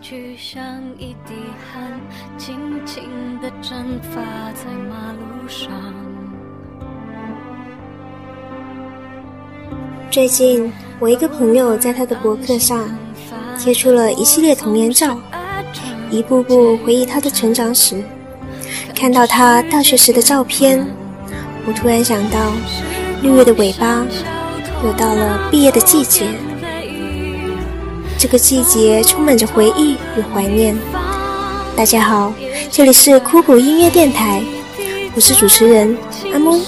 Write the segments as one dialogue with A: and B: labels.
A: 去，像一滴汗，轻轻地蒸发在马路上。
B: 最近，我一个朋友在他的博客上贴出了一系列童年照，一步步回忆他的成长史。看到他大学时的照片，我突然想到，六月的尾巴，又到了毕业的季节。这个季节充满着回忆与怀念。大家好，这里是酷酷音乐电台，我是主持人阿木。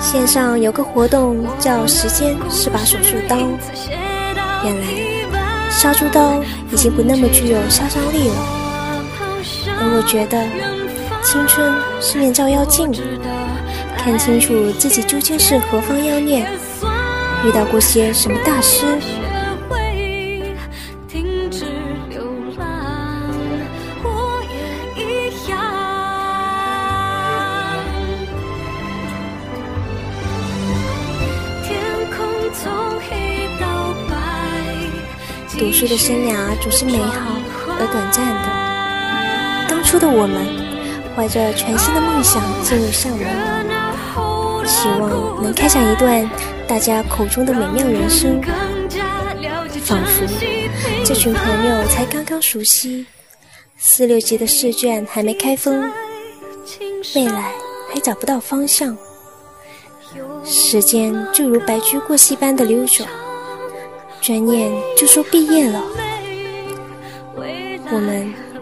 B: 线上有个活动叫“时间是把手术刀”，原来杀猪刀已经不那么具有杀伤力了。而我觉得，青春是面照妖镜，看清楚自己究竟是何方妖孽，遇到过些什么大师。读书的生涯总是美好而短暂的。初的我们，怀着全新的梦想进入校门，希望能开展一段大家口中的美妙人生。仿佛这群朋友才刚刚熟悉，四六级的试卷还没开封，未来还找不到方向，时间就如白驹过隙般的溜走，转眼就说毕业了，我们。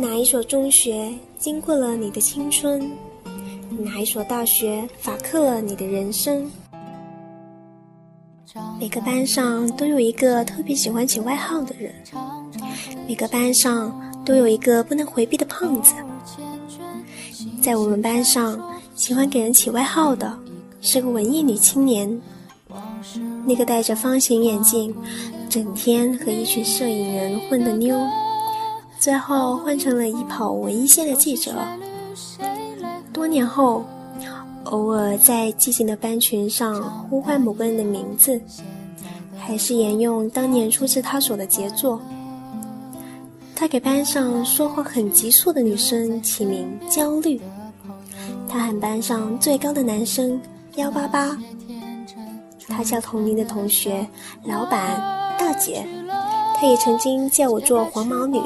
B: 哪一所中学经过了你的青春？哪一所大学法刻了你的人生？每个班上都有一个特别喜欢起外号的人，每个班上都有一个不能回避的胖子。在我们班上，喜欢给人起外号的是个文艺女青年，那个戴着方形眼镜，整天和一群摄影人混的妞。最后换成了一跑文艺线的记者。多年后，偶尔在寂静的班群上呼唤某个人的名字，还是沿用当年出自他手的杰作。他给班上说话很急促的女生起名焦虑。他喊班上最高的男生幺八八。他叫同龄的同学老板大姐。他也曾经叫我做黄毛女。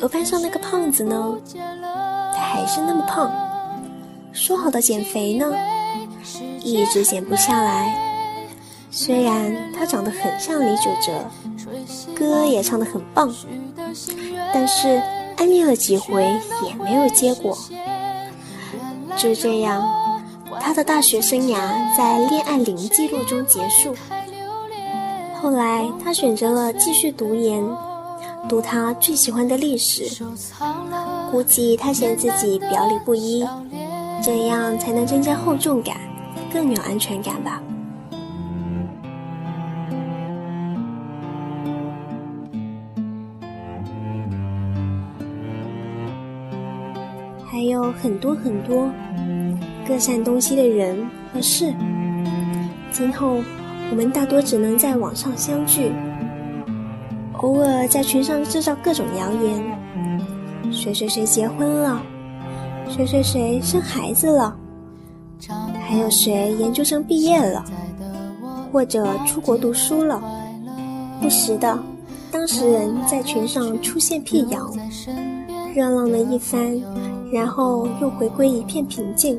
B: 而班上那个胖子呢？他还是那么胖。说好的减肥呢？一直减不下来。虽然他长得很像李玖哲，歌也唱得很棒，但是暗恋了几回也没有结果。就这样，他的大学生涯在恋爱零记录中结束。后来，他选择了继续读研。读他最喜欢的历史，估计他嫌自己表里不一，这样才能增加厚重感，更有安全感吧。还有很多很多各散东西的人和事，今后我们大多只能在网上相聚。偶尔在群上制造各种谣言，谁谁谁结婚了，谁谁谁生孩子了，还有谁研究生毕业了，或者出国读书了。不时的，当事人在群上出现辟谣，热闹了一番，然后又回归一片平静。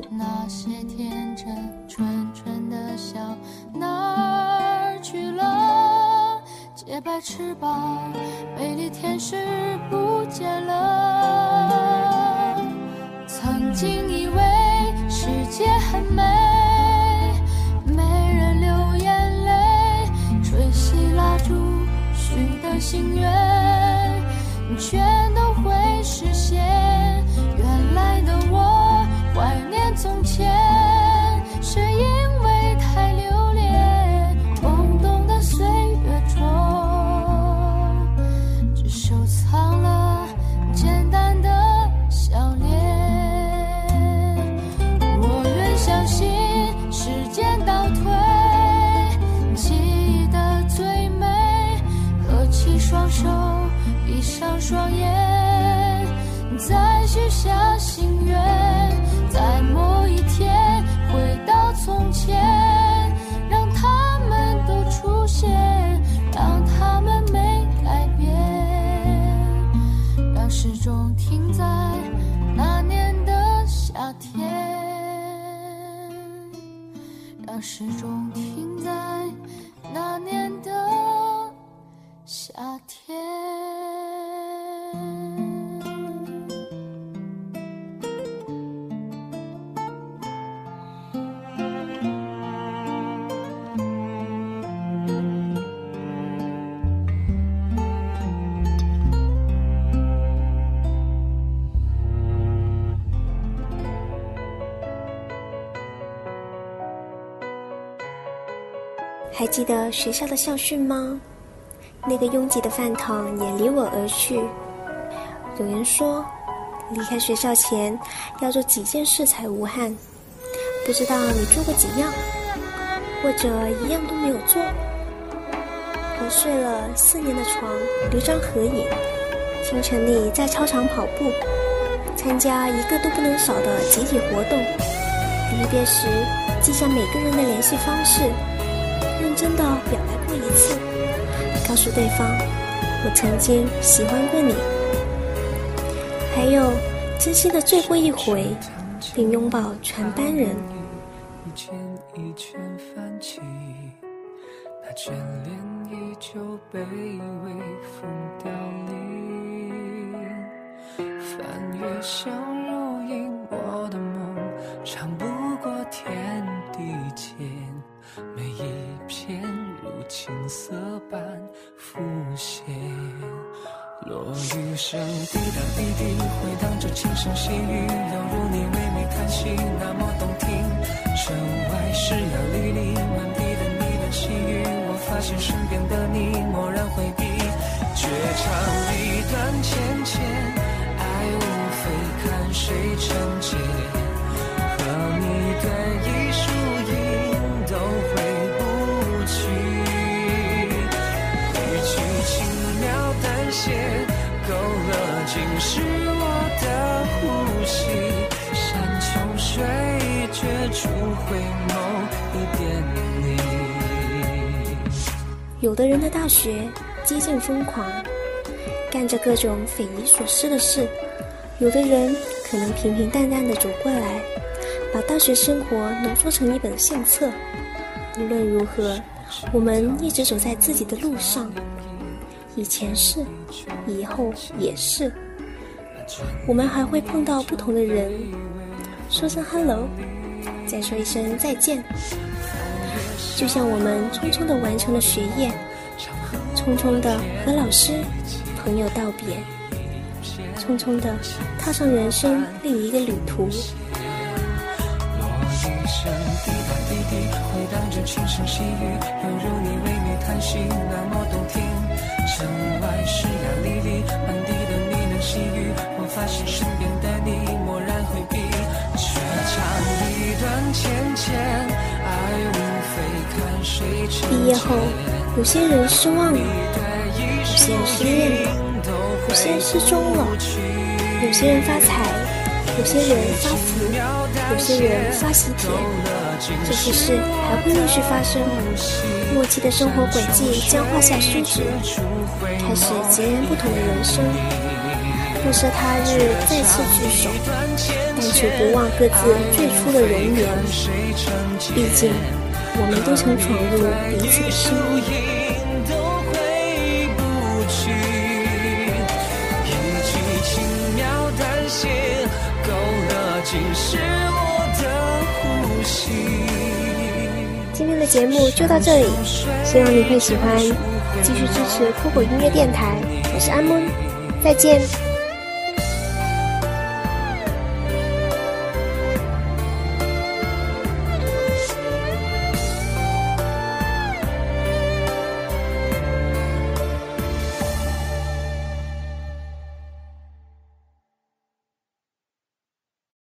B: 洁白翅膀，双眼，再许下心愿，在某一天回到从前，让他们都出现，让他们没改变，让时钟停在那年的夏天，让时钟停在那年的夏天。记得学校的校训吗？那个拥挤的饭堂也离我而去。有人说，离开学校前要做几件事才无憾。不知道你做过几样，或者一样都没有做。和睡了四年的床留张合影，清晨里在操场跑步，参加一个都不能少的集体活动。离别时记下每个人的联系方式。认真的表白过一次，告诉对方我曾经喜欢过你，还有真心的醉过一回，并拥抱全班人。一圈一圈泛起，那眷恋依旧被微风凋零。翻越相濡以沫的梦长不过天地间。色般浮现，落雨声滴答滴滴回荡着轻声细语，犹如你微微叹息，那么动听。城外石崖沥沥，满地的你的细语，我发现身边的你蓦然回避，绝唱一段浅浅，爱无非看谁成结，和你对一生有的人的大学接近疯狂，干着各种匪夷所思的事；有的人可能平平淡淡的走过来，把大学生活浓缩成一本相册。无论如何，我们一直走在自己的路上。以前是，以后也是。我们还会碰到不同的人，说声 hello，再说一声再见。就像我们匆匆的完成了学业，匆匆的和老师、朋友道别，匆匆的踏上人生另一个旅途。回荡着轻声细语，犹如你微微叹息，毕业后，有些人失望了，有些人失恋了，有些人失踪了，有些人发财，有些人发福，有些人发喜帖，这些事还会陆续发生。默契的生活轨迹将画下休止，开始截然不同的人生。不舍他日再次聚首，但却不忘各自最初的容颜。毕竟，我们都曾闯入彼此的生命。今天的节目就到这里，希望你会喜欢，继续支持酷狗音乐电台。我是安梦，再见。